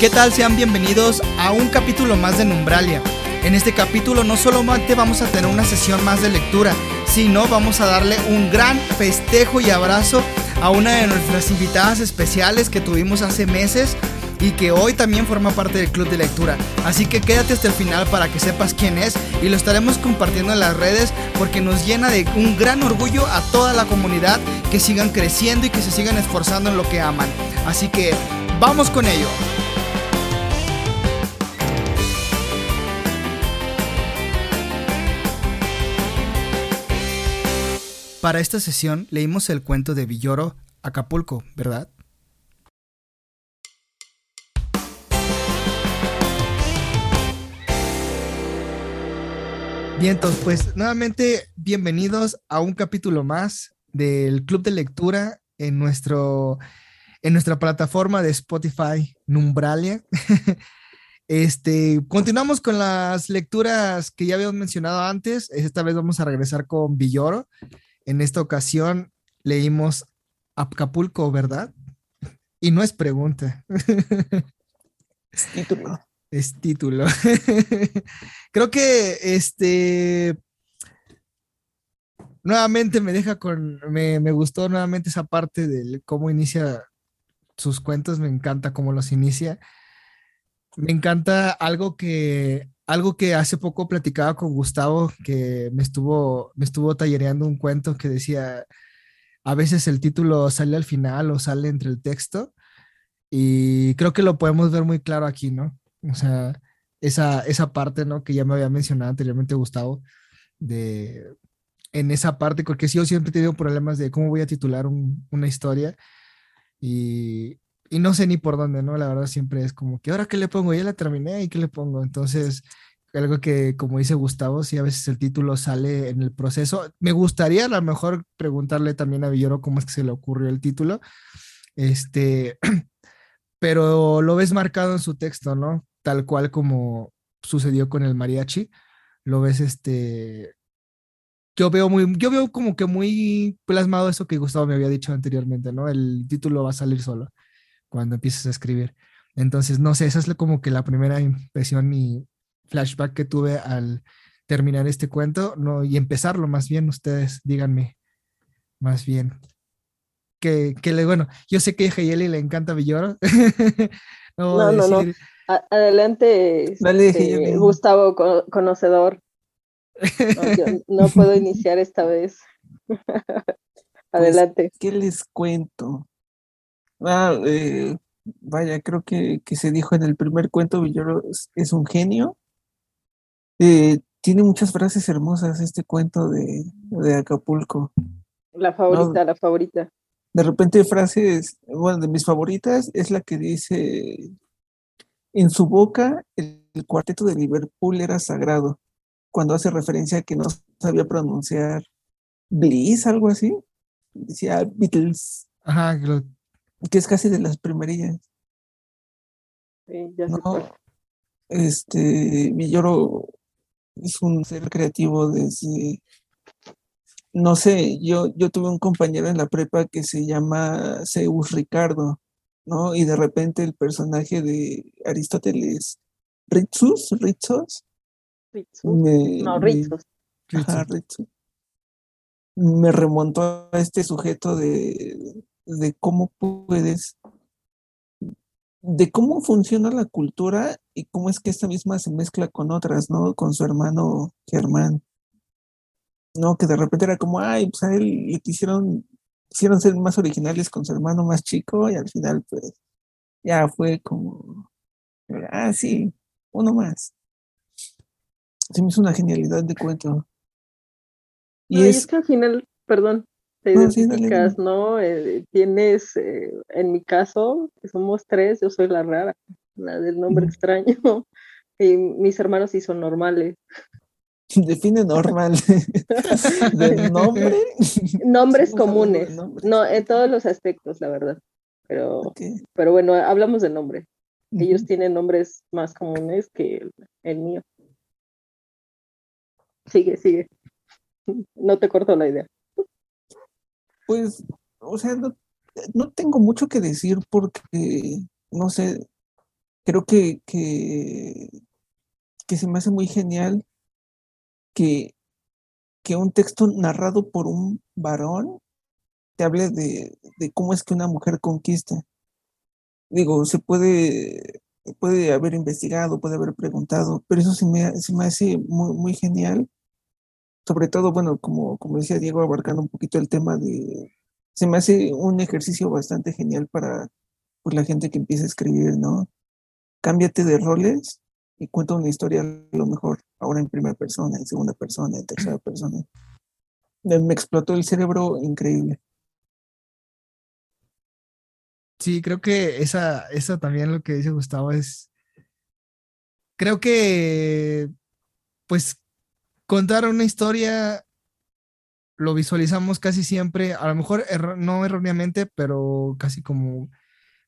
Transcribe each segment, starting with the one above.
¿Qué tal? Sean bienvenidos a un capítulo más de Numbralia. En este capítulo no solamente vamos a tener una sesión más de lectura, sino vamos a darle un gran festejo y abrazo a una de nuestras invitadas especiales que tuvimos hace meses y que hoy también forma parte del club de lectura. Así que quédate hasta el final para que sepas quién es y lo estaremos compartiendo en las redes porque nos llena de un gran orgullo a toda la comunidad que sigan creciendo y que se sigan esforzando en lo que aman. Así que vamos con ello. Para esta sesión leímos el cuento de Villoro, Acapulco, ¿verdad? Bien, entonces, pues nuevamente bienvenidos a un capítulo más del Club de Lectura en, nuestro, en nuestra plataforma de Spotify Numbralia. Este, continuamos con las lecturas que ya habíamos mencionado antes. Esta vez vamos a regresar con Villoro. En esta ocasión leímos Acapulco, ¿verdad? Y no es pregunta. Es título. Es título. Creo que este nuevamente me deja con. Me, me, gustó nuevamente esa parte de cómo inicia sus cuentos. Me encanta cómo los inicia. Me encanta algo que algo que hace poco platicaba con Gustavo, que me estuvo, me estuvo tallereando un cuento que decía, a veces el título sale al final o sale entre el texto, y creo que lo podemos ver muy claro aquí, ¿no? O sea, esa, esa parte, ¿no? Que ya me había mencionado anteriormente Gustavo, de en esa parte, porque yo siempre he tenido problemas de cómo voy a titular un, una historia, y, y no sé ni por dónde, ¿no? La verdad siempre es como que ahora qué le pongo, ya la terminé y qué le pongo. Entonces, algo que como dice Gustavo, sí a veces el título sale en el proceso. Me gustaría a lo mejor preguntarle también a Villoro cómo es que se le ocurrió el título. Este, pero lo ves marcado en su texto, ¿no? Tal cual como sucedió con el mariachi. Lo ves este yo veo muy, yo veo como que muy plasmado eso que Gustavo me había dicho anteriormente, ¿no? El título va a salir solo cuando empieces a escribir. Entonces, no sé, esa es como que la primera impresión y flashback que tuve al terminar este cuento, no, y empezarlo más bien, ustedes díganme, más bien. Que, que le, bueno, yo sé que a Hayeli le encanta Villoro. no, no, no, Adelante, este, Gustavo, conocedor. No, puedo iniciar esta vez. Pues, Adelante. ¿Qué les cuento? Ah, eh, vaya, creo que, que, se dijo en el primer cuento, Villoro es, un genio. Eh, tiene muchas frases hermosas este cuento de, de Acapulco. La favorita, la favorita. De repente frases, bueno, de mis favoritas es la que dice, en su boca el, el cuarteto de Liverpool era sagrado, cuando hace referencia a que no sabía pronunciar Bliss, algo así. Decía Beatles. Ajá, que es casi de las primerillas. Sí, ya no, este, Villoro es un ser creativo desde, no sé, yo, yo tuve un compañero en la prepa que se llama Zeus Ricardo, ¿no? Y de repente el personaje de Aristóteles, Ritzus, Ritzos, no, Ritzus. Me remontó a este sujeto de, de cómo puedes, de cómo funciona la cultura y cómo es que esta misma se mezcla con otras, ¿no? Con su hermano Germán. No, que de repente era como, ay, pues a él le quisieron, quisieron ser más originales con su hermano más chico y al final, pues, ya fue como, ah, sí, uno más. Se me hizo una genialidad de cuento. Y, es, que al final, perdón, te identificas, ¿no? Eh, tienes, eh, en mi caso, que somos tres, yo soy la rara, la del nombre extraño, y mis hermanos sí son normales. Define normal. ¿De nombre? Nombres comunes. No, en todos los aspectos, la verdad. Pero, pero bueno, hablamos de nombre. Ellos tienen nombres más comunes que el, el mío. Sigue, sigue. No te corto la idea pues, o sea, no, tengo mucho que decir porque, no sé, creo que, que, que se me hace muy genial que, que un texto narrado por un varón te hable de, de cómo es que una mujer conquista. Digo, se puede, puede haber investigado, puede haber preguntado, pero eso se me, se me hace muy, muy genial. Sobre todo, bueno, como, como decía Diego, abarcando un poquito el tema de... Se me hace un ejercicio bastante genial para pues, la gente que empieza a escribir, ¿no? Cámbiate de roles y cuenta una historia a lo mejor ahora en primera persona, en segunda persona, en tercera persona. Me explotó el cerebro increíble. Sí, creo que esa, esa también lo que dice Gustavo es, creo que, pues, contar una historia lo visualizamos casi siempre, a lo mejor no erróneamente, pero casi como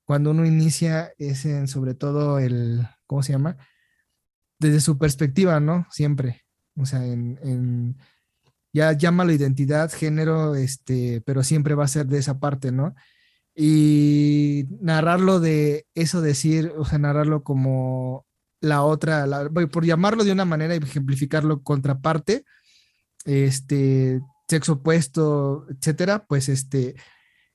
cuando uno inicia es en sobre todo el, ¿cómo se llama? Desde su perspectiva, ¿no? Siempre. O sea, en, ya llámalo identidad, género, este, pero siempre va a ser de esa parte, ¿no? y narrarlo de eso decir, o sea, narrarlo como la otra, por llamarlo de una manera y ejemplificarlo contraparte, este, sexo opuesto, etcétera, pues este,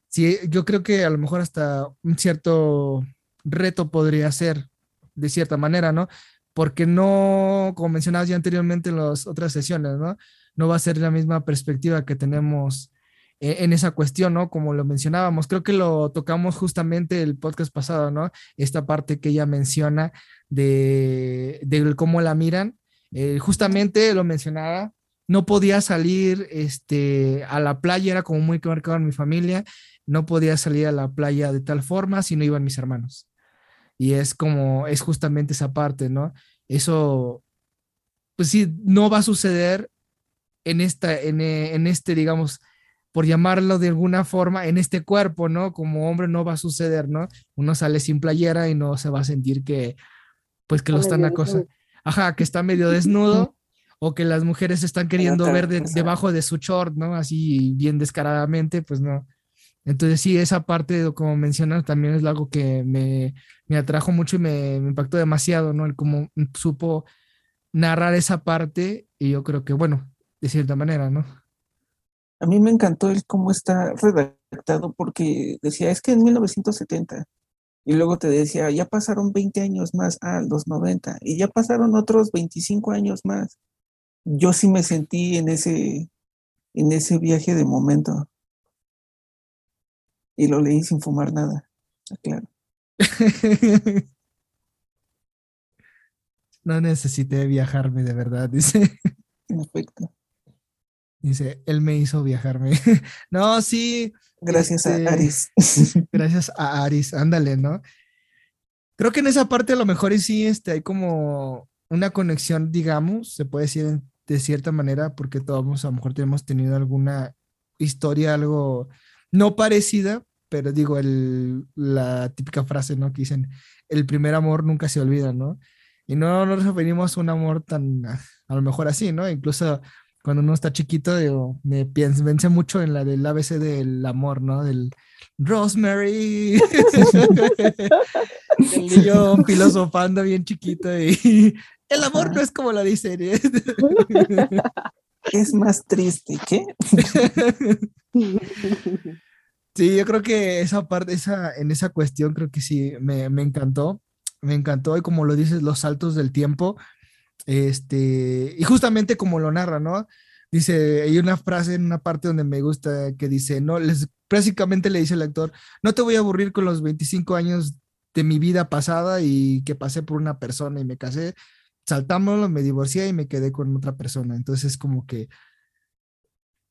sí, yo creo que a lo mejor hasta un cierto reto podría ser, de cierta manera, ¿no? Porque no, como mencionabas ya anteriormente en las otras sesiones, ¿no? No va a ser la misma perspectiva que tenemos en esa cuestión, ¿no? Como lo mencionábamos, creo que lo tocamos justamente el podcast pasado, ¿no? Esta parte que ella menciona de, cómo la miran, eh, justamente lo mencionaba, no podía salir este, a la playa, era como muy marcado en mi familia, no podía salir a la playa de tal forma si no iban mis hermanos. Y es como, es justamente esa parte, ¿no? Eso, pues sí, no va a suceder en, esta, en, en este, digamos, por llamarlo de alguna forma, en este cuerpo, ¿no? Como hombre no va a suceder, ¿no? Uno sale sin playera y no se va a sentir que, pues que lo están acosando. Ajá, que está medio desnudo o que las mujeres están queriendo ver debajo de su short, ¿no? Así bien descaradamente, pues no. Entonces sí, esa parte, como mencionas, también es algo que me, me atrajo mucho y me, me, impactó demasiado, ¿no? El cómo supo narrar esa parte y yo creo que, bueno, de cierta manera, ¿no? A mí me encantó el cómo está redactado porque decía, es que en 1970, y luego te decía, ya pasaron 20 años más, a los 90, y ya pasaron otros 25 años más. Yo sí me sentí en ese, en ese viaje de momento. Y lo leí sin fumar nada, claro. no necesité viajarme de verdad, dice. En efecto. Dice, él me hizo viajarme. no, sí. Gracias a este, Aris. gracias a Aris, ándale, ¿no? Creo que en esa parte a lo mejor sí este, hay como una conexión, digamos, se puede decir de cierta manera, porque todos a lo mejor tenemos tenido alguna historia, algo no parecida, pero digo, el, la típica frase, ¿no? Que dicen, el primer amor nunca se olvida, ¿no? Y no nos referimos a un amor tan, a lo mejor así, ¿no? Incluso cuando uno está chiquito, digo, me pienso, mucho en la del ABC del amor, ¿no? Del Rosemary. el niño filosofando bien chiquito y el amor no es como la dice. es más triste, ¿qué? sí, yo creo que esa parte, esa, en esa cuestión creo que sí, me, me encantó. Me encantó y como lo dices, los saltos del tiempo este, y justamente como lo narra, ¿no? Dice, hay una frase en una parte donde me gusta que dice, no, les, básicamente le dice el actor, no te voy a aburrir con los 25 años de mi vida pasada y que pasé por una persona y me casé, saltámoslo, me divorcié y me quedé con otra persona. Entonces es como que,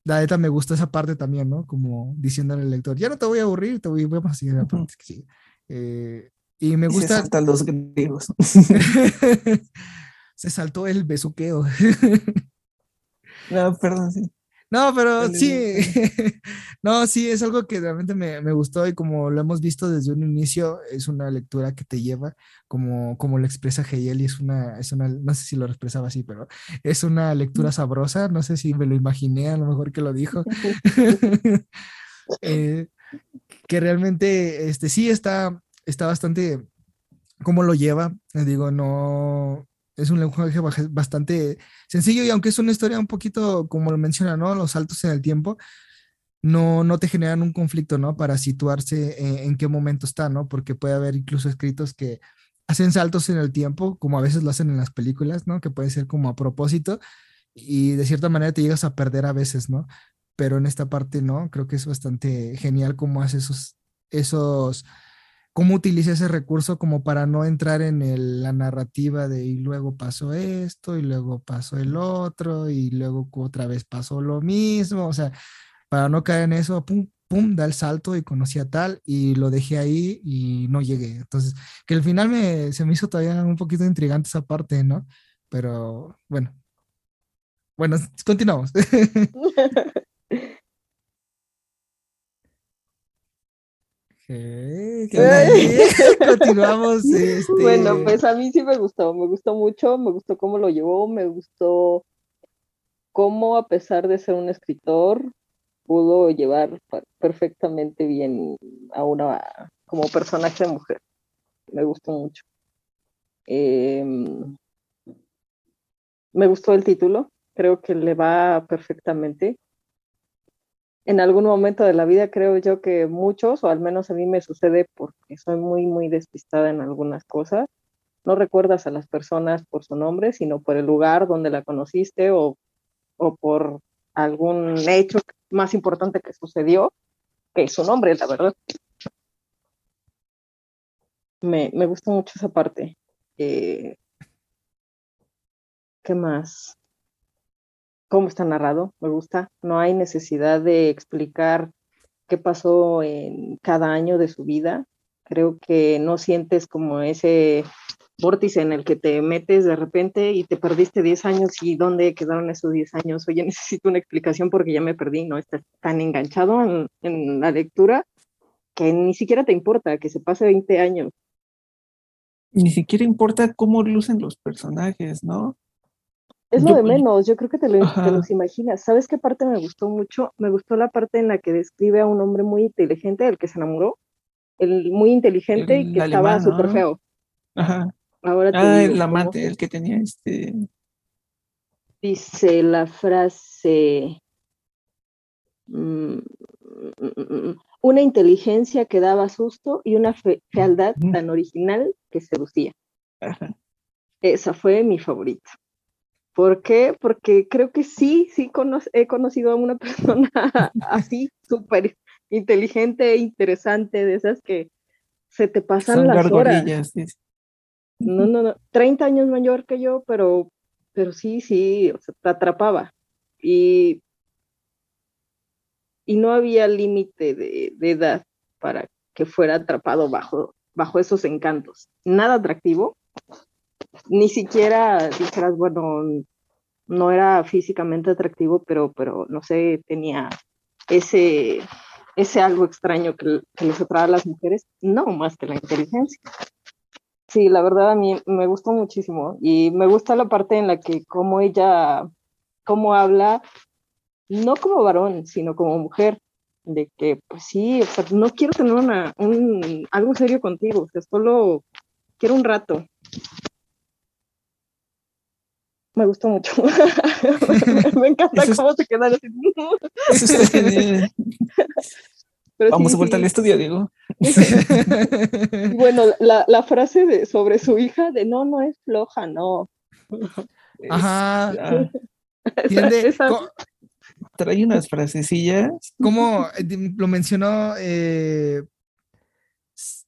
la neta me gusta esa parte también, ¿no? Como diciéndole al lector, ya no te voy a aburrir, te voy, vamos a seguir la parte sigue. Eh, y me gusta... Se los griegos. se saltó el besuqueo. no, perdón, sí. No, pero sí, no, sí, es algo que realmente me, me, gustó y como lo hemos visto desde un inicio, es una lectura que te lleva, como, como lo expresa Hegel y es una, es una, no sé si lo expresaba así, pero es una lectura sabrosa, no sé si me lo imaginé, a lo mejor que lo dijo, eh, que realmente, este, sí, está, está bastante cómo lo lleva. Digo, no, es un lenguaje bastante sencillo y aunque es una historia un poquito, como lo menciona, ¿no? Los saltos en el tiempo, no, no te generan un conflicto, ¿no? Para situarse en, en, qué momento está, ¿no? Porque puede haber incluso escritos que hacen saltos en el tiempo, como a veces lo hacen en las películas, ¿no? Que puede ser como a propósito y de cierta manera te llegas a perder a veces, ¿no? Pero en esta parte no, creo que es bastante genial cómo hace esos, esos, cómo utiliza ese recurso como para no entrar en la narrativa de y luego pasó esto y luego pasó el otro y luego otra vez pasó lo mismo, o sea, para no caer en eso, pum, pum, da el salto y conocí a tal y lo dejé ahí y no llegué. Entonces, que al final me, se me hizo todavía un poquito intrigante esa parte, ¿no? Pero bueno. Bueno, continuamos. Continuamos. Este... Bueno, pues a mí sí me gustó, me gustó mucho, me gustó cómo lo llevó, me gustó cómo a pesar de ser un escritor, pudo llevar perfectamente bien a una como personaje de mujer. Me gustó mucho. Em, me gustó el título, creo que le va perfectamente. En algún momento de la vida creo yo que muchos, o al menos a mí me sucede porque soy muy, muy despistada en algunas cosas, no recuerdas a las personas por su nombre, sino por el lugar donde la conociste o, o por algún hecho más importante que sucedió que su nombre, la verdad. Me, me gustó mucho esa parte. Eh, ¿Qué más? ¿Cómo está narrado? Me gusta. No hay necesidad de explicar qué pasó en cada año de su vida. Creo que no sientes como ese vórtice en el que te metes de repente y te perdiste 10 años y dónde quedaron esos 10 años. Oye, necesito una explicación porque ya me perdí, ¿no? Estás tan enganchado en, en la lectura que ni siquiera te importa que se pase 20 años. Ni siquiera importa cómo lucen los personajes, ¿no? Es lo de menos, yo creo que te, lo, te, los imaginas. ¿Sabes qué parte me gustó mucho? Me gustó la parte en la que describe a un hombre muy inteligente, del que se enamoró, el muy inteligente y que estaba súper feo. Ajá. Ahora ah, el amante, el que tenía este. Dice la frase. Mm, una inteligencia que daba susto y una fealdad tan original que seducía. Esa fue mi favorita. ¿Por qué? Porque creo que sí, sí he conocido a una persona así, súper inteligente e interesante, de esas que se te pasan las horas. No, no, no, 30 años mayor que yo, pero, pero sí, sí, o sea, te atrapaba. Y, y no había límite de, edad para que fuera atrapado bajo, bajo esos encantos. Nada atractivo, ni siquiera dijeras, bueno, no era físicamente atractivo, pero, pero no sé, tenía ese, ese algo extraño que, que les atrae a las mujeres, no más que la inteligencia. Sí, la verdad a mí me gustó muchísimo y me gusta la parte en la que como ella, cómo habla, no como varón, sino como mujer, de que pues sí, no quiero tener una, un, algo serio contigo, solo quiero un rato. Me gustó mucho. me encanta cómo se quedan así. Eso Vamos a volver al estudio, Diego. bueno, la, frase de, sobre su hija de no, no es floja, no. Ajá. Trae unas frasecillas. Como eh, lo mencionó, eh,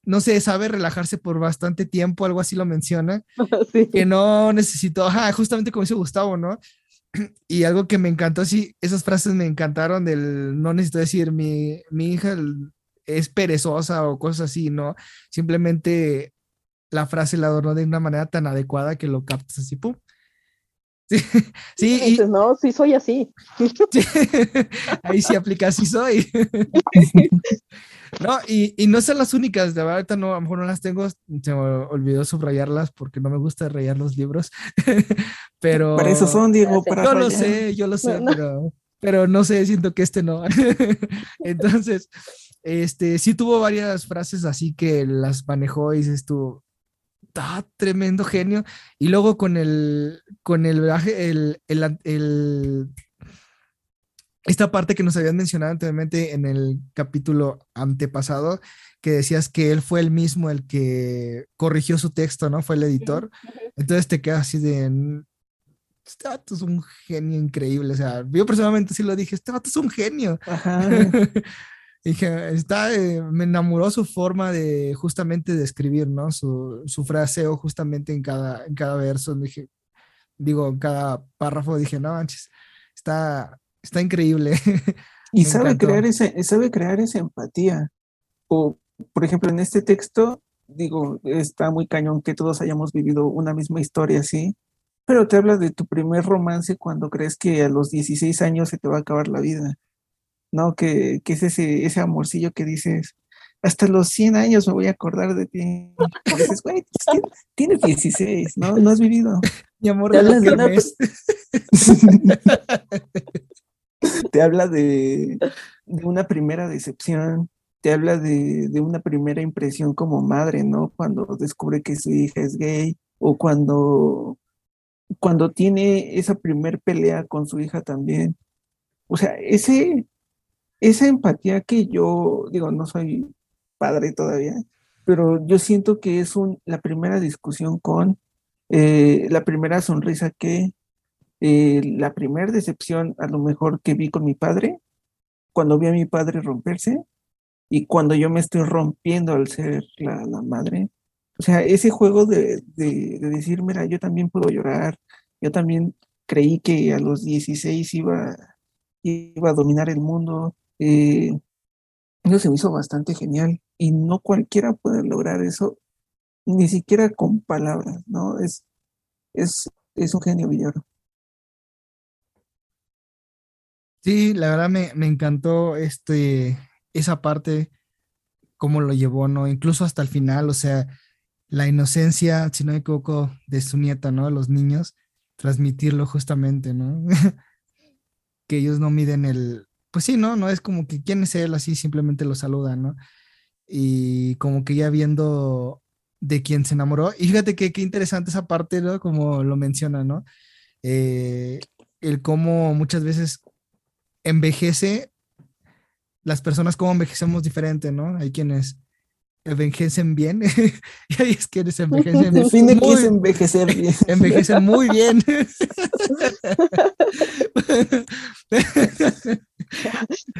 no sé, sabe relajarse por bastante tiempo, algo así lo menciona. Que no necesitó, ajá, justamente como dice Gustavo, ¿no? y algo que me encantó, sí, esas frases me encantaron del, no necesito decir, mi, mi hija es perezosa o cosas así, ¿no? Simplemente la frase la adornó de una manera tan adecuada que lo captas así, ¡pum! Sí, sí. Y, no, sí soy así. ahí sí aplica, sí soy. No, y, y, no son las únicas, de verdad, ahorita no, a lo mejor no las tengo, se me olvidó subrayarlas porque no me gusta rayar los libros, pero... Para eso son, Diego, para Yo lo sé, yo lo sé, pero, pero no sé, siento que este no. Entonces, este, sí tuvo varias frases así que las manejó y dices tú, está tremendo genio. Y luego con el, con el, el, el, el, esta parte que nos habían mencionado anteriormente en el capítulo antepasado, que decías que él fue el mismo el que corrigió su texto, ¿no? Fue el editor. Entonces te quedas así de, este vato es un genio increíble. O sea, yo personalmente sí lo dije, este vato es un genio. dije, está, eh, me enamoró su forma de justamente de escribir, ¿no? Su, su fraseo justamente en cada, en cada verso. Dije, digo, en cada párrafo dije, no manches, está, está increíble. y sabe crear, ese, sabe crear esa empatía. O, por ejemplo, en este texto, digo, está muy cañón que todos hayamos vivido una misma historia así, pero te habla de tu primer romance cuando crees que a los 16 años se te va a acabar la vida, ¿no? Que, que es ese, ese amorcillo que dices, hasta los 100 años me voy a acordar de ti. Y dices, güey, pues, tienes 16, ¿no? No has vivido. Mi amor, te habla de una... te habla de, de, una primera decepción, te habla de, de, una primera impresión como madre, ¿no? Cuando descubre que su hija es gay o cuando cuando tiene esa primer pelea con su hija también. O sea, ese, esa empatía que yo, digo, no soy padre todavía, pero yo siento que es la primera discusión con eh, la primera sonrisa que, eh, la primera decepción a lo mejor que vi con mi padre, cuando vi a mi padre romperse y cuando yo me estoy rompiendo al ser la, madre, o sea, ese juego de, decir, mira, yo también puedo llorar, yo también creí que a los 16 iba, iba a dominar el mundo. Eh, eso se me hizo bastante genial y no cualquiera puede lograr eso, ni siquiera con palabras, ¿no? Es, es, es un genio Villoro. Sí, la verdad me, me encantó este, esa parte, cómo lo llevó, ¿no? Incluso hasta el final, o sea, la inocencia, si no me equivoco, de su nieta, ¿no? Los niños, transmitirlo justamente, ¿no? que ellos no miden el, pues sí, ¿no? No es como que quién es él, así simplemente lo saludan, ¿no? Y como que ya viendo de quién se enamoró. Y fíjate que qué interesante esa parte, ¿no? Como lo menciona, ¿no? Eh, el cómo muchas veces envejece, las personas como envejecemos diferente, ¿no? Hay quienes envejecen bien. y ahí es que envejecen Define muy, es envejecer bien. envejecen muy bien.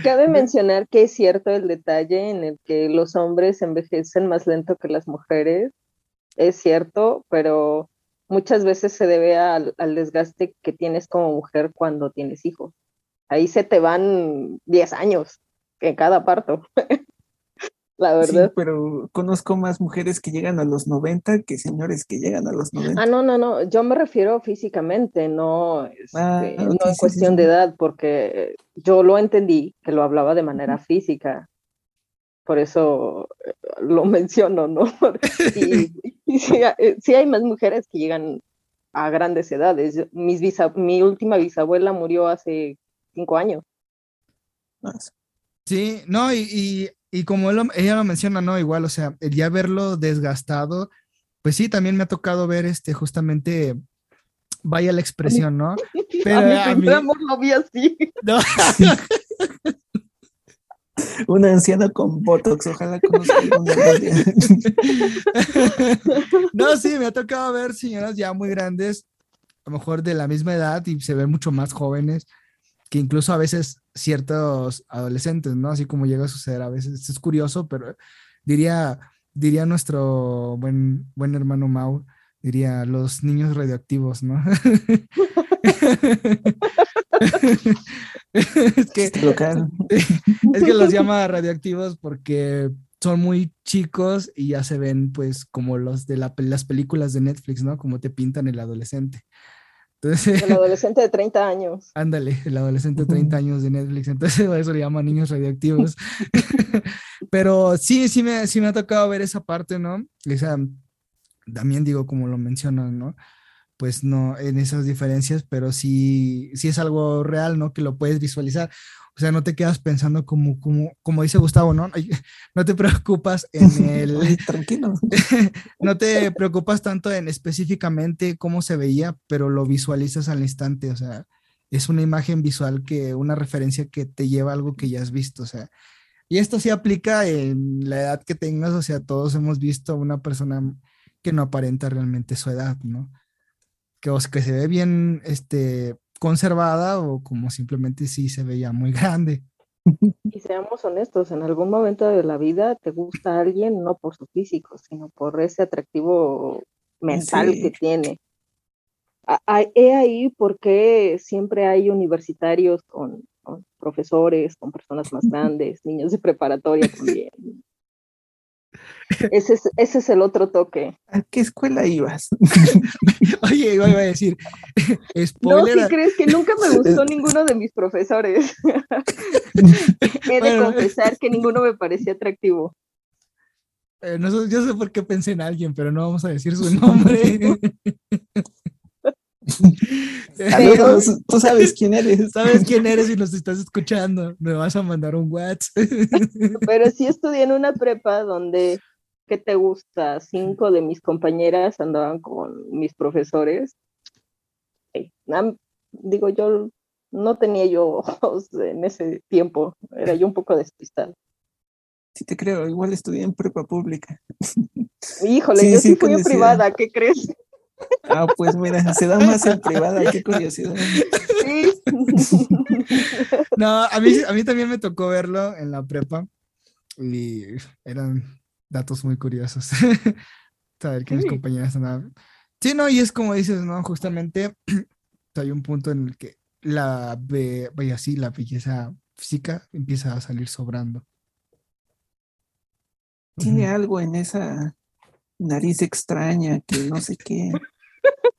Cabe mencionar que es cierto el detalle en el que los hombres envejecen más lento que las mujeres. Es cierto, pero muchas veces se debe al, al desgaste que tienes como mujer cuando tienes hijos. Ahí se te van 10 años en cada parto la verdad. Sí, pero conozco más mujeres que llegan a los 90 que señores que llegan a los 90. Ah, no, no, no, yo me refiero físicamente, no, este, ah, no es cuestión de edad, porque yo lo entendí que lo hablaba de manera física, por eso eh, lo menciono, ¿no? y, eh, sí, hay más mujeres que llegan a grandes edades. Mis mi última bisabuela murió hace cinco años. Sí, no, y y como ella lo menciona, ¿no? Igual, o sea, el ya verlo desgastado, pues sí, también me ha tocado ver este, justamente, vaya la expresión, ¿no? Pero a mí, a lo vi así. No. Una anciana con Botox, ojalá conozca No, sí, me ha tocado ver señoras ya muy grandes, a lo mejor de la misma edad y se ven mucho más jóvenes, que incluso a veces ciertos adolescentes, ¿no? Así como llega a suceder a veces. Es curioso, pero diría, diría nuestro buen, buen hermano Mau, diría los niños radioactivos, ¿no? es, que, es que los llama radioactivos porque son muy chicos y ya se ven pues como los de las películas de Netflix, ¿no? Como te pintan el adolescente. El adolescente de 30 años. Ándale, el adolescente de 30 años de Netflix. Entonces, eso le llaman niños radioactivos. pero sí, sí me, sí me ha tocado ver esa parte, ¿no? Esa, también digo, como lo mencionan, ¿no? Pues no, en esas diferencias, pero sí, sí es algo real, ¿no? Que lo puedes visualizar. O sea, no te quedas pensando como, como, como dice Gustavo, ¿no? No te preocupas en el... Tranquilo. no te preocupas tanto en específicamente cómo se veía, pero lo visualizas al instante. O sea, es una imagen visual que, una referencia que te lleva a algo que ya has visto. O sea, y esto sí aplica en la edad que tengas. O sea, todos hemos visto a una persona que no aparenta realmente su edad, ¿no? Que, que se ve bien, este, conservada o como simplemente sí se veía muy grande. Y seamos honestos, en algún momento de la vida te gusta alguien no por su físico, sino por ese atractivo mental que tiene. He ahí porque siempre hay universitarios con, con, profesores, con personas más grandes, niños de preparatoria también, ese es, ese es el otro toque. ¿A qué escuela ibas? Oye, iba a decir, spoiler. No, si crees que nunca me gustó ninguno de mis profesores. He de confesar que ninguno me parecía atractivo. Eh, no, yo sé por qué pensé en alguien, pero no vamos a decir su nombre. tú sabes quién eres. Sabes quién eres y nos estás escuchando. Me vas a mandar un WhatsApp. Pero sí estudié en una prepa donde, ¿qué te gusta? Cinco de mis compañeras andaban con mis profesores. Digo, yo no tenía yo ojos en ese tiempo. Era yo un poco despistada. Sí, te creo. Igual estudié en prepa pública. Híjole, yo sí fui en privada. ¿Qué crees? Ah, pues mira, se da más en privada, qué curiosidad. Sí. No, a mí, a mí también me tocó verlo en la prepa y eran datos muy curiosos. Saber que mis compañeras andaban. Sí, no, y es como dices, ¿no? Justamente hay un punto en el que la, vaya así, la belleza física empieza a salir sobrando. Tiene algo en esa nariz extraña, que no sé qué.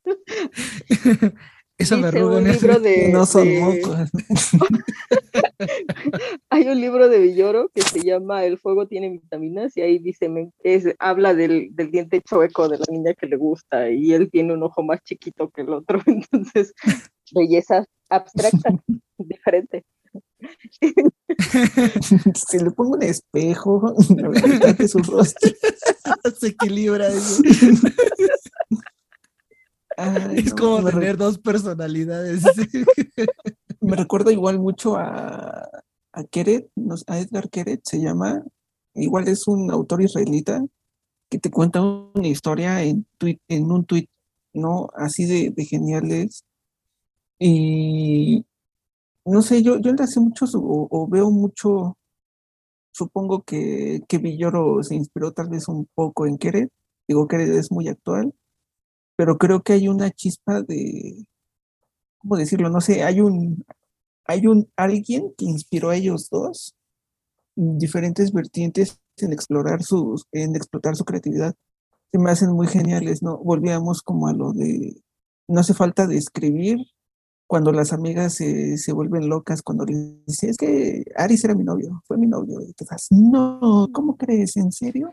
Esa un libro de, no son mocos. Hay un libro de Villoro que se llama El fuego tiene vitaminas y ahí dice, es, habla del, del, diente chueco de la niña que le gusta y él tiene un ojo más chiquito que el otro, entonces belleza abstracta, diferente. si le pongo un espejo, la su rostro. Se equilibra. Es como tener dos personalidades. me recuerda igual mucho a, a Keret, a Edgar Keret se llama. Igual es un autor israelita que te cuenta una historia en, en un tuit, ¿no? Así de, de geniales. Y no sé, yo, yo le hace mucho o, veo mucho, supongo que, que Villoro se inspiró tal vez un poco en Keret, digo Keret es muy actual, pero creo que hay una chispa de, ¿cómo decirlo? No sé, hay un, hay un alguien que inspiró a ellos dos diferentes vertientes en explorar sus, en explotar su creatividad. Se me hacen muy geniales, ¿no? Volvíamos como a lo de, no hace falta describir cuando las amigas se, se vuelven locas, cuando le dice, es que Aris era mi novio, fue mi novio, y te vas, no, ¿cómo crees? ¿En serio?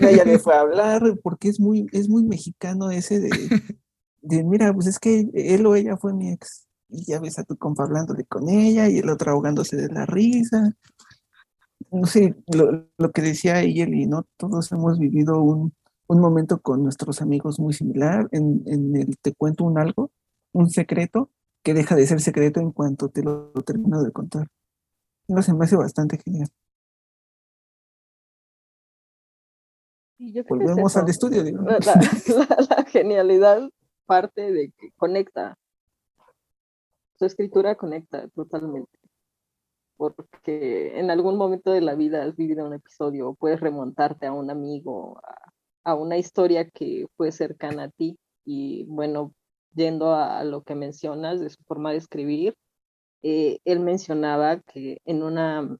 ella le fue a hablar, porque es muy, es muy mexicano ese de, de, mira, pues es que él o ella fue mi ex, y ya ves a tu compa hablándole con ella, y el otro ahogándose de la risa. No sé, lo, lo que decía ella y ¿no? Todos hemos vivido un, un momento con nuestros amigos muy similar, en, en el te cuento un algo, un secreto, que deja de ser secreto en cuanto te lo, termino de contar. No se me hace bastante genial. Volvemos al estudio. La, genialidad parte de que conecta. Su escritura conecta totalmente. Porque en algún momento de la vida has vivido un episodio, puedes remontarte a un amigo, a, a una historia que fue cercana a ti. Y bueno, yendo a, lo que mencionas de su forma de escribir, eh, él mencionaba que en, una,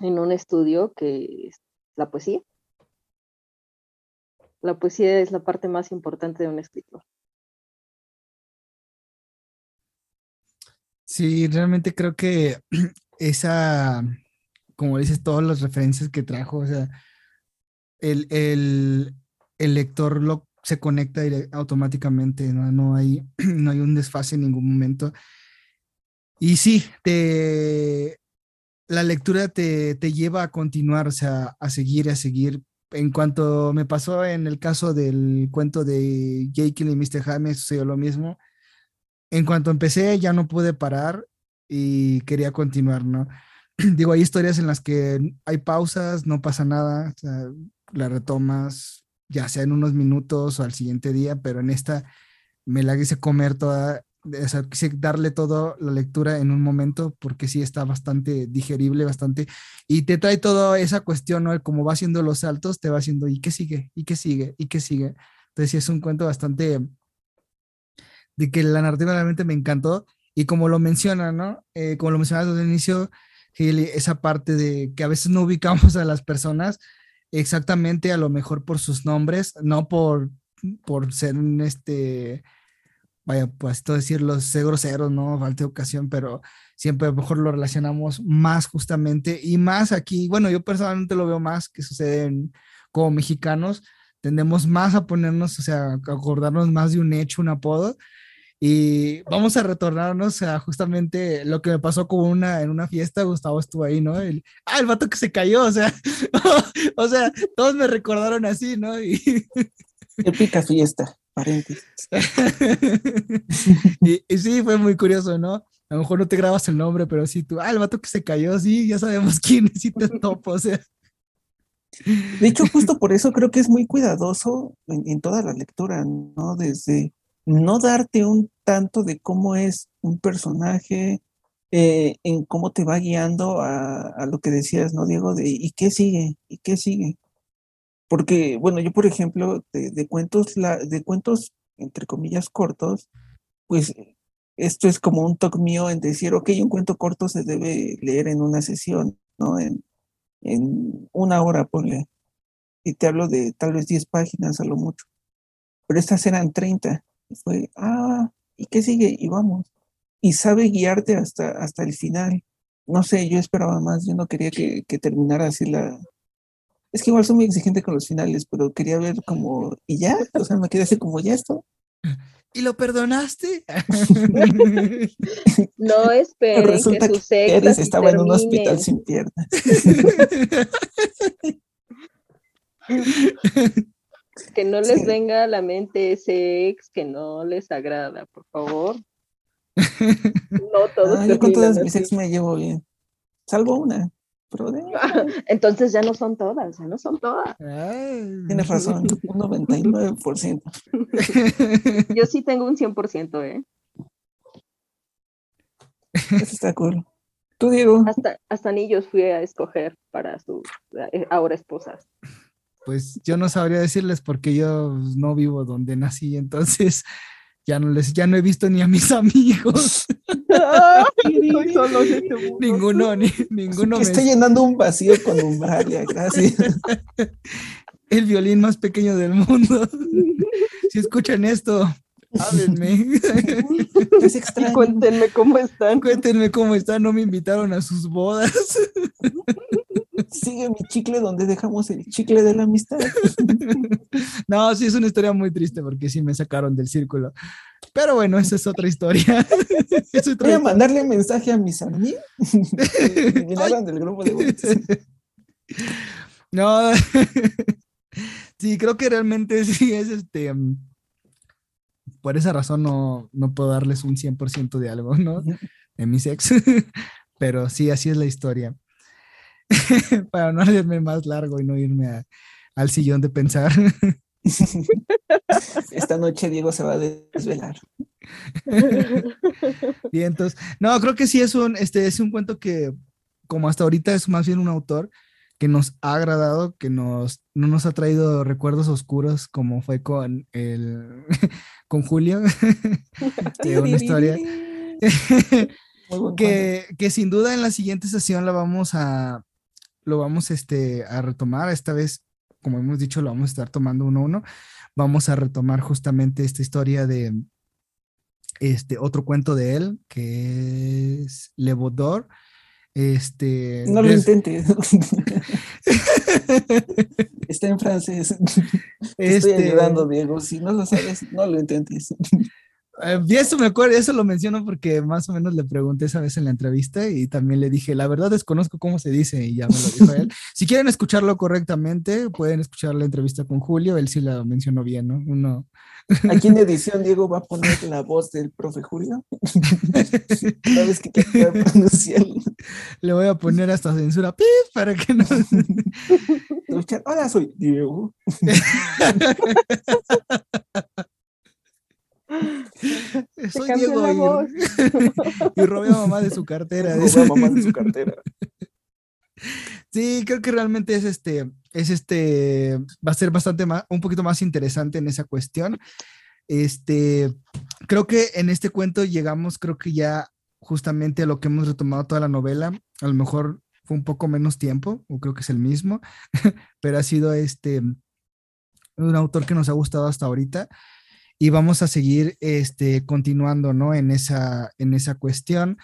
en un estudio que es la poesía, la poesía es la parte más importante de un escritor. Sí, realmente creo que esa, como dices, todas las referencias que trajo, o sea, el, el, el lector lo, se conecta automáticamente, ¿no? No, hay, no hay un desfase en ningún momento. Y sí, te, la lectura te, te, lleva a continuar, o sea, a seguir, a seguir. En cuanto me pasó en el caso del cuento de Jake y Mr. Jaime, sucedió lo mismo. En cuanto empecé, ya no pude parar y quería continuar, ¿no? Digo, hay historias en las que hay pausas, no pasa nada, o la retomas, ya sea en unos minutos o al siguiente día, pero en esta me la quise comer toda, o sea, quise darle toda la lectura en un momento porque sí está bastante digerible, bastante, y te trae toda esa cuestión, ¿no? Como va haciendo los saltos, te va haciendo, ¿y qué sigue? ¿Y qué sigue? ¿Y qué sigue? Entonces sí es un cuento bastante, de que la narrativa realmente me encantó, y como lo menciona, ¿no? Eh, como lo mencionas desde el inicio, esa parte de que a veces no ubicamos a las personas, exactamente a lo mejor por sus nombres, no por, por ser este, vaya, pues todo decirlo, ser grosero, no falta ocasión, pero siempre a lo mejor lo relacionamos más justamente y más aquí, bueno, yo personalmente lo veo más que sucede como mexicanos, tendemos más a ponernos, o sea, a acordarnos más de un hecho, un apodo, y vamos a retornarnos a justamente lo que me pasó con una, en una fiesta, Gustavo estuvo ahí, ¿no? El, ah, el vato que se cayó, o sea, o sea, todos me recordaron así, ¿no? Y... Épica fiesta, paréntesis. y, sí, fue muy curioso, ¿no? A lo mejor no te grabas el nombre, pero sí tú, ah, el vato que se cayó, sí, ya sabemos quién es y te topo, o sea. De hecho, justo por eso creo que es muy cuidadoso en, en toda la lectura, ¿no? Desde no darte un tanto de cómo es un personaje, eh, en cómo te va guiando a, lo que decías, ¿no, Diego? ¿Y qué sigue? ¿Y qué sigue? Porque, bueno, yo, por ejemplo, de, cuentos, de cuentos, entre comillas, cortos, pues esto es como un toque mío en decir, ok, un cuento corto se debe leer en una sesión, ¿no? En, en una hora, ponle. Y te hablo de tal vez 10 páginas a lo mucho. Pero estas eran 30 fue, ah, ¿y qué sigue? Y vamos. Y sabe guiarte hasta, hasta el final. No sé, yo esperaba más, yo no quería que, terminara así la... Es que igual soy muy exigente con los finales, pero quería ver como, ¿y ya? O sea, me quedé así como, ¿ya esto? ¿Y lo perdonaste? no esperen Resulta que, su Eres estaba en un hospital sin piernas. Que no les venga a la mente ese ex que no les agrada, por favor. No todos. Ah, yo con todas mis ex me llevo bien. Salvo una. Pero Entonces ya no son todas, ya no son todas. Tienes razón, un 99%. Yo sí tengo un 100%, ¿eh? Eso está cool. Tú, Diego. Hasta, hasta anillos fui a escoger para sus eh, ahora esposas pues yo no sabría decirles porque yo no vivo donde nací, entonces ya no les, ya no he visto ni a mis amigos. ninguno, ni, ninguno. Que estoy llenando un vacío con umbralia, gracias. El violín más pequeño del mundo. si escuchan esto, háblenme. Cuéntenme cómo están. Cuéntenme cómo están, no me invitaron a sus bodas sigue mi chicle donde dejamos el chicle de la amistad. no, sí, es una historia muy triste porque sí me sacaron del círculo. Pero bueno, esa es otra historia. Voy a mandarle mensaje a mis amigos. me del grupo de No, sí, creo que realmente sí es este. Por esa razón no, no puedo darles un 100% de algo, ¿no? De mis ex. Pero sí, así es la historia. para no hacerme más largo y no irme al sillón de pensar. Esta noche Diego se va a desvelar. y entonces, no, creo que sí es un, este, es un cuento que, como hasta ahorita es más bien un autor que nos ha agradado, que nos, no nos ha traído recuerdos oscuros como fue con el, con Julio, una historia que, que sin duda en la siguiente sesión la vamos a, lo vamos este, a retomar. Esta vez, como hemos dicho, lo vamos a estar tomando uno a uno. Vamos a retomar justamente esta historia de este otro cuento de él, que es Le Baudor. Este, no lo intentes. Está en francés. Estoy este ayudando, Diego. Si no lo sabes, no lo intentes. Eh, y eso me acuerdo, eso lo menciono porque más o menos le pregunté esa vez en la entrevista y también le dije, la verdad desconozco cómo se dice y ya me lo dijo él. Si quieren escucharlo correctamente, pueden escuchar la entrevista con Julio, él sí la mencionó bien, ¿no? Uno... Aquí en edición Diego va a poner la voz del profe Julio. ¿Sabes qué Le voy a poner hasta censura ¡pip! para que no... Hola, soy Diego. Soy Diego y, robé a mamá de su cartera. Robé a mamá de su cartera. Sí, creo que realmente es este, es este, va a ser bastante más, un poquito más interesante en esa cuestión. Este, creo que en este cuento llegamos, creo que ya justamente a lo que hemos retomado toda la novela, a lo mejor fue un poco menos tiempo, o creo que es el mismo, pero ha sido este, un autor que nos ha gustado hasta ahorita y vamos a seguir este, continuando, ¿no? En esa, en esa cuestión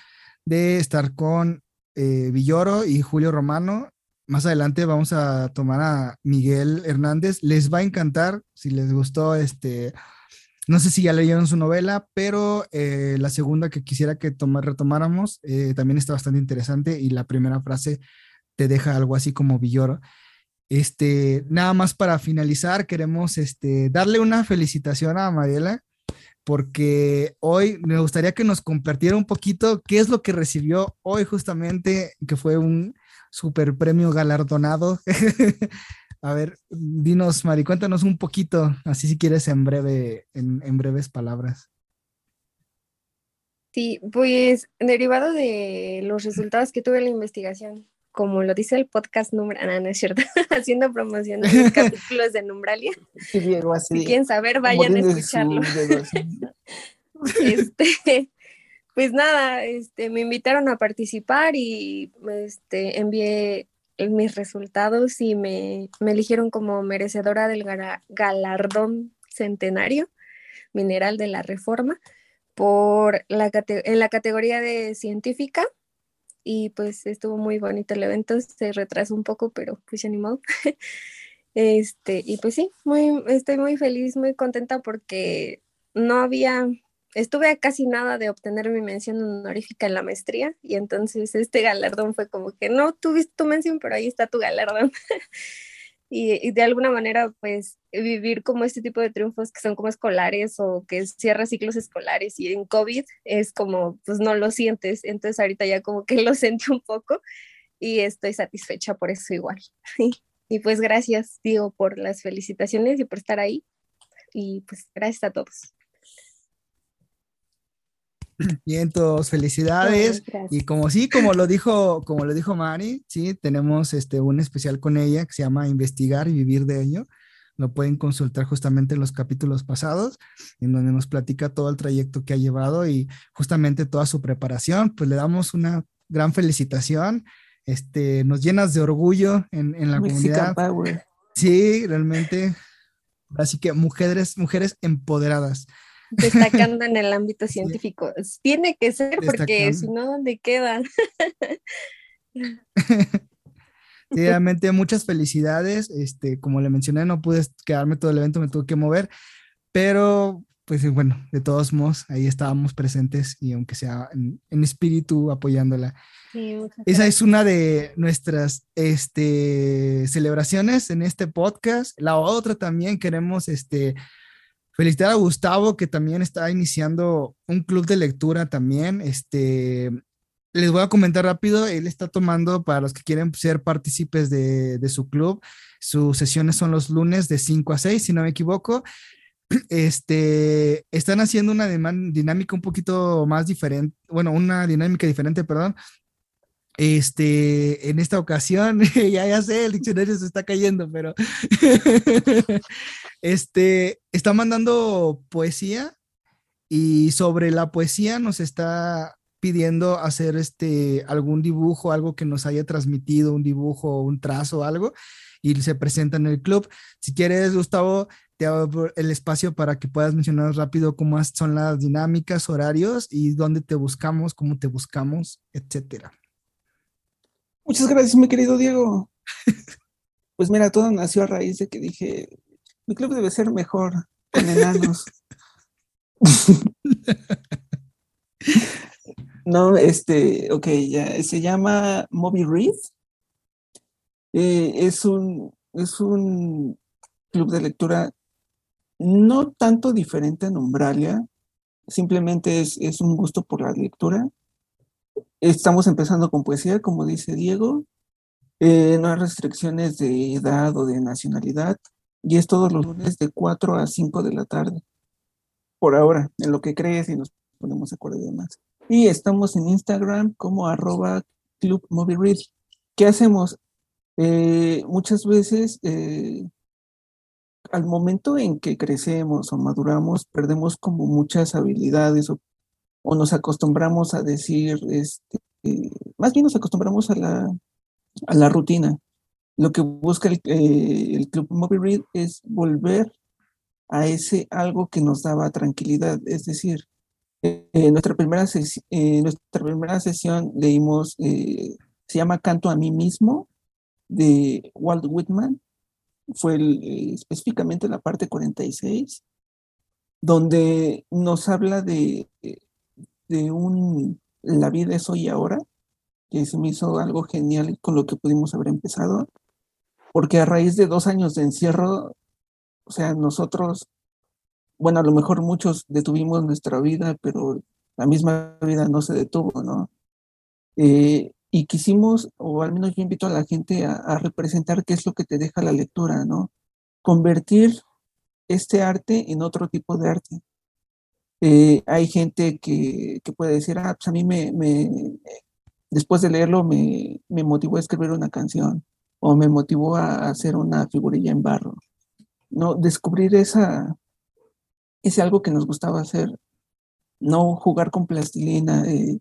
de estar con eh, Villoro y Julio Romano. Más adelante vamos a tomar a Miguel Hernández. Les va a encantar si les gustó este. No sé si ya leyeron su novela, pero eh, la segunda que quisiera que retomáramos eh, también está bastante interesante y la primera frase te deja algo así como Villoro. Este, nada más para finalizar, queremos este, darle una felicitación a Mariela porque hoy me gustaría que nos compartiera un poquito qué es lo que recibió hoy justamente, que fue un super premio galardonado. a ver, dinos, Mari, cuéntanos un poquito, así si quieres en breve, en, en breves palabras. Sí, pues derivado de los resultados que tuve en la investigación como lo dice el podcast número, ah, no, es cierto, haciendo promoción de los capítulos de Numbralia. si quieren saber, vayan a escucharlo. este, pues nada, este, me invitaron a participar y este, envié mis resultados y me, me eligieron como merecedora del galardón centenario mineral de la reforma por la en la categoría de científica y pues estuvo muy bonito el evento, se retrasó un poco, pero pues animado. este, y pues sí, muy, estoy muy feliz, muy contenta porque no había, estuve a casi nada de obtener mi mención honorífica en la maestría y entonces este galardón fue como que no tuviste tu mención, pero ahí está tu galardón. y, de alguna manera pues vivir como este tipo de triunfos que son como escolares o que cierra ciclos escolares y en COVID es como pues no lo sientes, entonces ahorita ya como que lo sentí un poco y estoy satisfecha por eso igual. y pues gracias Diego por las felicitaciones y por estar ahí y pues gracias a todos. Vientos, felicidades. y como sí, como lo dijo, como lo dijo Mari, sí, tenemos este un especial con ella que se llama Investigar y vivir de ello. Lo pueden consultar justamente en los capítulos pasados, en donde nos platica todo el trayecto que ha llevado y justamente toda su preparación. Pues le damos una gran felicitación. Este, nos llenas de orgullo en, en la comunidad. Sí, realmente. Así que mujeres, mujeres empoderadas destacando en el ámbito científico. Tiene que ser porque si no, ¿dónde quedan? realmente muchas felicidades. Este, como le mencioné, no pude quedarme todo el evento, me tuve que mover, pero pues bueno, de todos modos, ahí estábamos presentes y aunque sea en, espíritu apoyándola. Esa es una de nuestras este, celebraciones en este podcast. La otra también queremos este, Felicitar a Gustavo, que también está iniciando un club de lectura también. Este, les voy a comentar rápido, él está tomando, para los que quieren ser partícipes de, su club, sus sesiones son los lunes de 5 a 6, si no me equivoco. Este, están haciendo una dinámica un poquito más diferente, bueno, una dinámica diferente, perdón. Este, en esta ocasión, ya, ya sé, el diccionario se está cayendo, pero Este, está mandando poesía y sobre la poesía nos está pidiendo hacer este algún dibujo, algo que nos haya transmitido, un dibujo, un trazo, algo, y se presenta en el club. Si quieres, Gustavo, te abro el espacio para que puedas mencionar rápido cómo son las dinámicas, horarios y dónde te buscamos, cómo te buscamos, etcétera. Muchas gracias, mi querido Diego. Pues mira, todo nació a raíz de que dije, mi club debe ser mejor con enanos. no, este, ok, ya, se llama Moby Read. Eh, es un, es un club de lectura no tanto diferente en Umbralia, simplemente es, es un gusto por la lectura. Estamos empezando con poesía, como dice Diego. Eh, no hay restricciones de edad o de nacionalidad. Y es todos los lunes de 4 a 5 de la tarde. Por ahora, en lo que crees y nos ponemos de acuerdo y demás. Y estamos en Instagram como arroba Club. ¿Qué hacemos? Eh, muchas veces eh, al momento en que crecemos o maduramos, perdemos como muchas habilidades o, nos acostumbramos a decir, este, más bien nos acostumbramos a la, a la rutina. Lo que busca el, eh, el Club Movie Read es volver a ese algo que nos daba tranquilidad. Es decir, eh, en nuestra, primera nuestra primera sesión leímos, eh, se llama Canto a mí mismo, de Walt Whitman, fue eh, específicamente la parte 46, donde nos habla de, de un, la vida es hoy y ahora, que se me hizo algo genial con lo que pudimos haber empezado, porque a raíz de dos años de encierro, o sea, nosotros, bueno, a lo mejor muchos detuvimos nuestra vida, pero la misma vida no se detuvo, ¿no? Eh, y quisimos, o al menos yo invito a la gente a, representar qué es lo que te deja la lectura, ¿no? Convertir este arte en otro tipo de arte. Eh, hay gente que, puede decir, ah, pues a mí me, después de leerlo me, me, motivó a escribir una canción o me motivó a hacer una figurilla en barro. No, descubrir esa, ese algo que nos gustaba hacer, no jugar con plastilina, eh,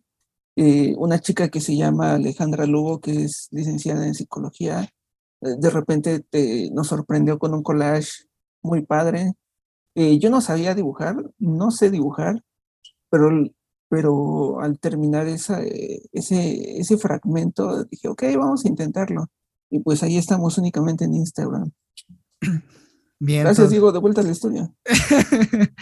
eh, una chica que se llama Alejandra Lugo, que es licenciada en psicología, de repente nos sorprendió con un collage muy padre. Eh, yo no sabía dibujar, no sé dibujar, pero, pero al terminar esa, ese, ese fragmento dije, ok, vamos a intentarlo. Y pues ahí estamos únicamente en Instagram. Bien. Gracias, Diego, de vuelta a la historia.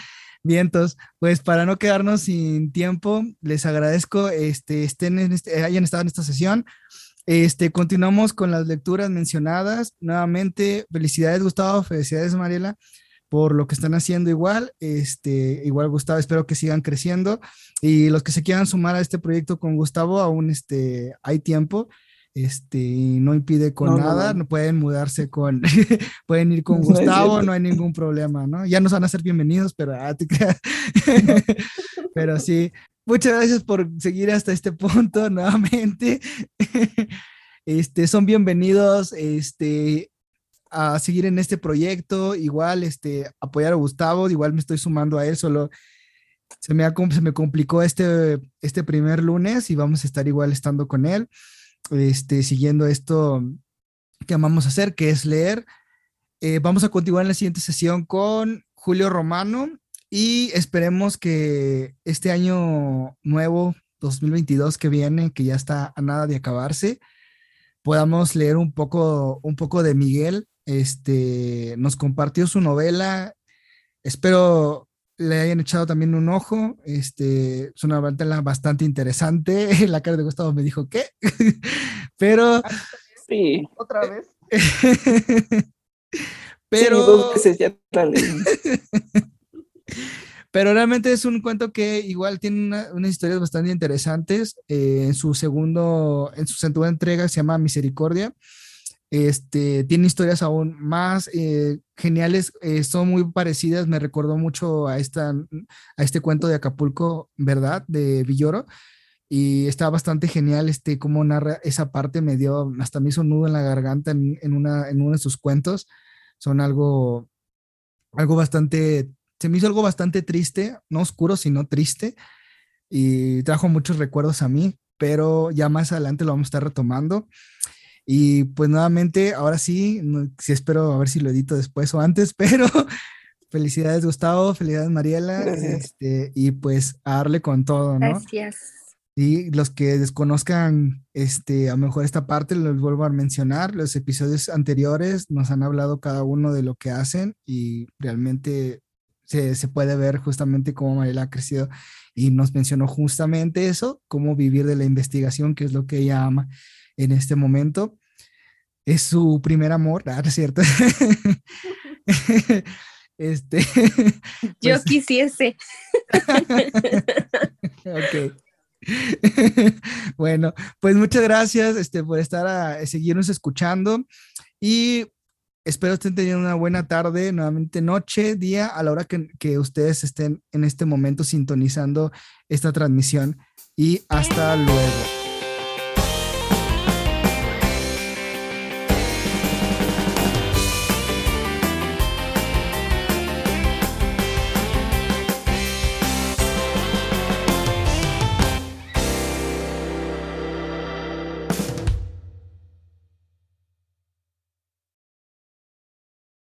Vientos, pues para no quedarnos sin tiempo, les agradezco este, estén en este, hayan estado en esta sesión. Este, continuamos con las lecturas mencionadas. Nuevamente, felicidades Gustavo, felicidades Mariela por lo que están haciendo igual. Este, igual Gustavo, espero que sigan creciendo y los que se quieran sumar a este proyecto con Gustavo, aún este, hay tiempo este, no impide con nada, no, pueden mudarse con, pueden ir con Gustavo, no hay ningún problema, ¿no? Ya nos van a ser bienvenidos, pero ah, pero sí, muchas gracias por seguir hasta este punto nuevamente. Este, son bienvenidos, este, a seguir en este proyecto, igual, este, apoyar a Gustavo, igual me estoy sumando a él, solo se me, se me complicó este, este primer lunes y vamos a estar igual estando con él este, siguiendo esto que amamos hacer, que es leer. Eh, vamos a continuar en la siguiente sesión con Julio Romano y esperemos que este año nuevo, 2022 que viene, que ya está a nada de acabarse, podamos leer un poco, un poco de Miguel. Este, nos compartió su novela. Espero le hayan echado también un ojo. Este, es una novela bastante interesante. La cara de Gustavo me dijo, ¿qué? Pero... Sí, otra vez. Pero... dos veces ya Pero realmente es un cuento que igual tiene unas historias bastante interesantes. Eh, en su segundo, en su segunda entrega se llama Misericordia. Este, tiene historias aún más eh, geniales, eh, son muy parecidas, me recordó mucho a, esta, a este cuento de Acapulco, ¿verdad? De Villoro. Y está bastante genial este, cómo narra esa parte, me dio, hasta me hizo nudo en la garganta en, una, en uno de sus cuentos. Son algo, algo bastante, se me hizo algo bastante triste, no oscuro, sino triste. Y trajo muchos recuerdos a mí, pero ya más adelante lo vamos a estar retomando. Y pues nuevamente, ahora sí, sí espero a ver si lo edito después o antes, pero felicidades Gustavo, felicidades Mariela, este, y pues a darle con todo, ¿no? Gracias. Y los que desconozcan este, a lo mejor esta parte, los vuelvo a mencionar, los episodios anteriores nos han hablado cada uno de lo que hacen y realmente se, se puede ver justamente cómo Mariela ha crecido y nos mencionó justamente eso, cómo vivir de la investigación, que es lo que ella ama en este momento. Es su primer amor, ¿no es cierto? este, Yo pues quisiese. ok. bueno, pues muchas gracias este, por estar a seguirnos escuchando y espero estén teniendo una buena tarde, nuevamente noche, día, a la hora que, que ustedes estén en este momento sintonizando esta transmisión y hasta luego.